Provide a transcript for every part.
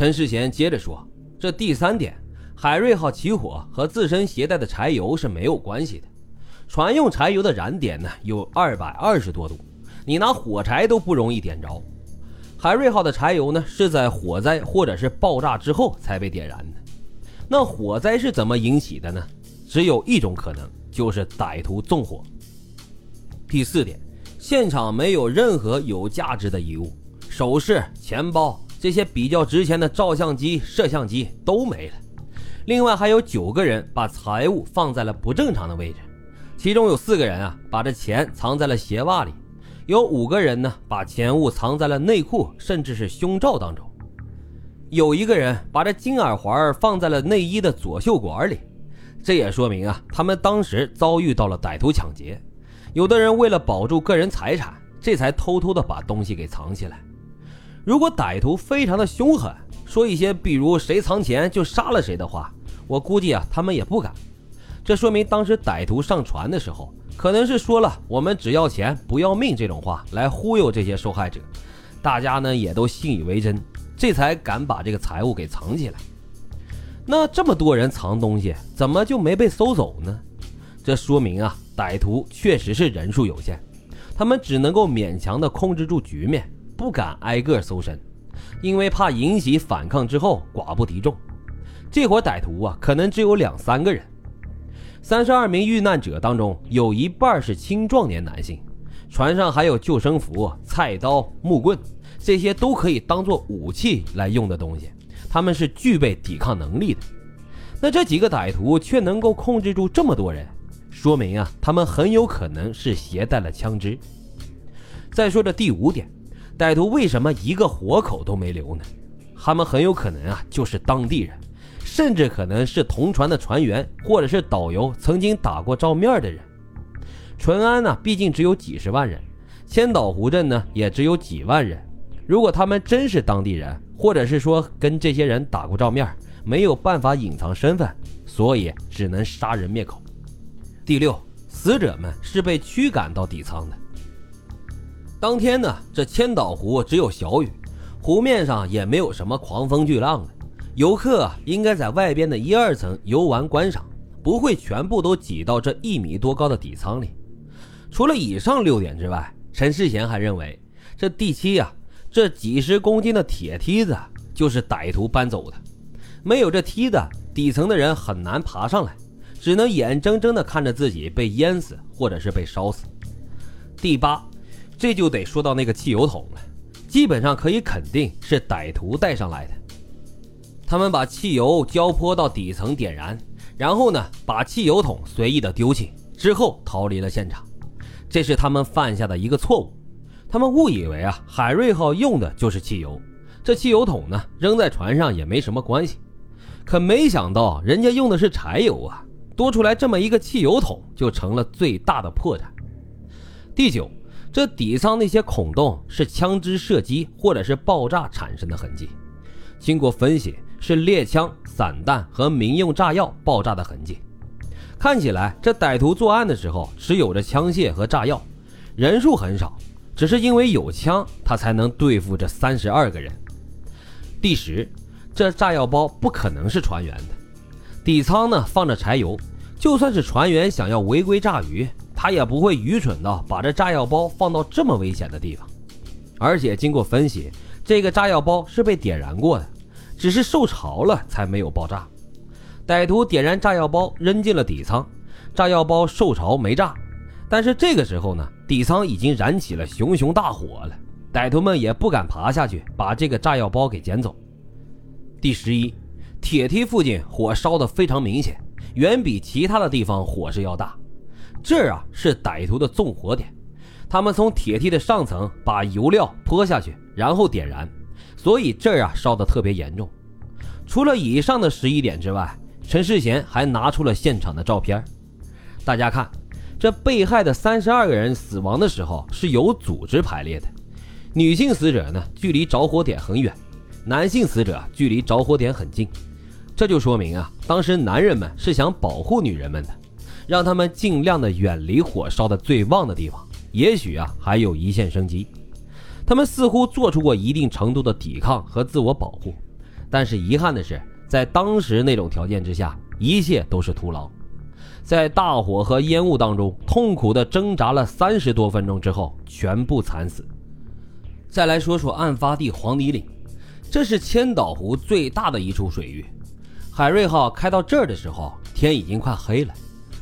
陈世贤接着说：“这第三点，海瑞号起火和自身携带的柴油是没有关系的。船用柴油的燃点呢有二百二十多度，你拿火柴都不容易点着。海瑞号的柴油呢是在火灾或者是爆炸之后才被点燃的。那火灾是怎么引起的呢？只有一种可能，就是歹徒纵火。第四点，现场没有任何有价值的遗物，首饰、钱包。”这些比较值钱的照相机、摄像机都没了，另外还有九个人把财物放在了不正常的位置，其中有四个人啊把这钱藏在了鞋袜里，有五个人呢把钱物藏在了内裤甚至是胸罩当中，有一个人把这金耳环放在了内衣的左袖管里，这也说明啊他们当时遭遇到了歹徒抢劫，有的人为了保住个人财产，这才偷偷的把东西给藏起来。如果歹徒非常的凶狠，说一些比如谁藏钱就杀了谁的话，我估计啊他们也不敢。这说明当时歹徒上船的时候，可能是说了“我们只要钱不要命”这种话来忽悠这些受害者，大家呢也都信以为真，这才敢把这个财物给藏起来。那这么多人藏东西，怎么就没被搜走呢？这说明啊歹徒确实是人数有限，他们只能够勉强的控制住局面。不敢挨个搜身，因为怕引起反抗之后寡不敌众。这伙歹徒啊，可能只有两三个人。三十二名遇难者当中，有一半是青壮年男性。船上还有救生服、菜刀、木棍，这些都可以当做武器来用的东西。他们是具备抵抗能力的。那这几个歹徒却能够控制住这么多人，说明啊，他们很有可能是携带了枪支。再说这第五点。歹徒为什么一个活口都没留呢？他们很有可能啊，就是当地人，甚至可能是同船的船员或者是导游曾经打过照面的人。淳安呢，毕竟只有几十万人，千岛湖镇呢也只有几万人。如果他们真是当地人，或者是说跟这些人打过照面，没有办法隐藏身份，所以只能杀人灭口。第六，死者们是被驱赶到底舱的。当天呢，这千岛湖只有小雨，湖面上也没有什么狂风巨浪的，游客应该在外边的一二层游玩观赏，不会全部都挤到这一米多高的底舱里。除了以上六点之外，陈世贤还认为，这第七呀，这几十公斤的铁梯子就是歹徒搬走的，没有这梯子，底层的人很难爬上来，只能眼睁睁地看着自己被淹死或者是被烧死。第八。这就得说到那个汽油桶了，基本上可以肯定是歹徒带上来的。他们把汽油浇泼到底层点燃，然后呢，把汽油桶随意的丢弃，之后逃离了现场。这是他们犯下的一个错误。他们误以为啊，海瑞号用的就是汽油，这汽油桶呢扔在船上也没什么关系。可没想到人家用的是柴油啊，多出来这么一个汽油桶，就成了最大的破绽。第九。这底舱那些孔洞是枪支射击或者是爆炸产生的痕迹，经过分析是猎枪、散弹和民用炸药爆炸的痕迹。看起来这歹徒作案的时候持有着枪械和炸药，人数很少，只是因为有枪他才能对付这三十二个人。第十，这炸药包不可能是船员的，底舱呢放着柴油，就算是船员想要违规炸鱼。他也不会愚蠢到把这炸药包放到这么危险的地方，而且经过分析，这个炸药包是被点燃过的，只是受潮了才没有爆炸。歹徒点燃炸药包扔进了底舱，炸药包受潮没炸，但是这个时候呢，底舱已经燃起了熊熊大火了，歹徒们也不敢爬下去把这个炸药包给捡走。第十一，铁梯附近火烧的非常明显，远比其他的地方火势要大。这儿啊是歹徒的纵火点，他们从铁梯的上层把油料泼下去，然后点燃，所以这儿啊烧得特别严重。除了以上的十一点之外，陈世贤还拿出了现场的照片，大家看，这被害的三十二个人死亡的时候是有组织排列的，女性死者呢距离着火点很远，男性死者距离着火点很近，这就说明啊，当时男人们是想保护女人们的。让他们尽量的远离火烧的最旺的地方，也许啊还有一线生机。他们似乎做出过一定程度的抵抗和自我保护，但是遗憾的是，在当时那种条件之下，一切都是徒劳。在大火和烟雾当中，痛苦的挣扎了三十多分钟之后，全部惨死。再来说说案发地黄泥岭，这是千岛湖最大的一处水域。海瑞号开到这儿的时候，天已经快黑了，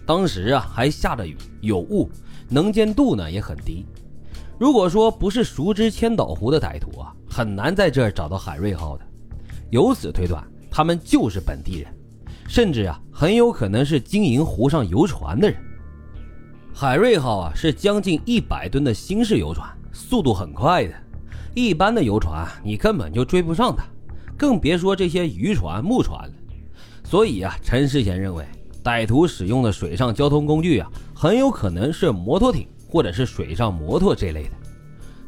当时啊还下着雨，有雾，能见度呢也很低。如果说不是熟知千岛湖的歹徒啊，很难在这儿找到海瑞号的。由此推断，他们就是本地人。甚至啊，很有可能是经营湖上游船的人。海瑞号啊，是将近一百吨的新式游船，速度很快的，一般的游船你根本就追不上它，更别说这些渔船、木船了。所以啊，陈世贤认为，歹徒使用的水上交通工具啊，很有可能是摩托艇或者是水上摩托这类的。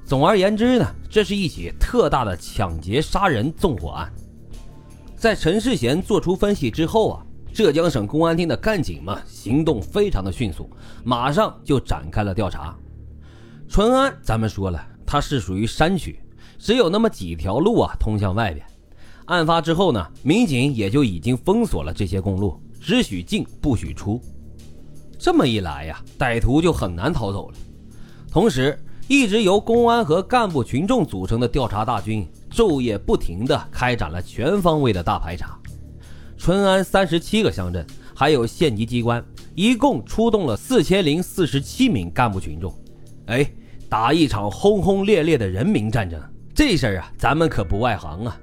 总而言之呢，这是一起特大的抢劫杀人纵火案。在陈世贤做出分析之后啊，浙江省公安厅的干警们行动非常的迅速，马上就展开了调查。淳安，咱们说了，它是属于山区，只有那么几条路啊通向外边。案发之后呢，民警也就已经封锁了这些公路，只许进不许出。这么一来呀，歹徒就很难逃走了。同时，一直由公安和干部群众组成的调查大军。昼夜不停地开展了全方位的大排查，淳安三十七个乡镇，还有县级机关，一共出动了四千零四十七名干部群众。哎，打一场轰轰烈烈的人民战争，这事儿啊，咱们可不外行啊。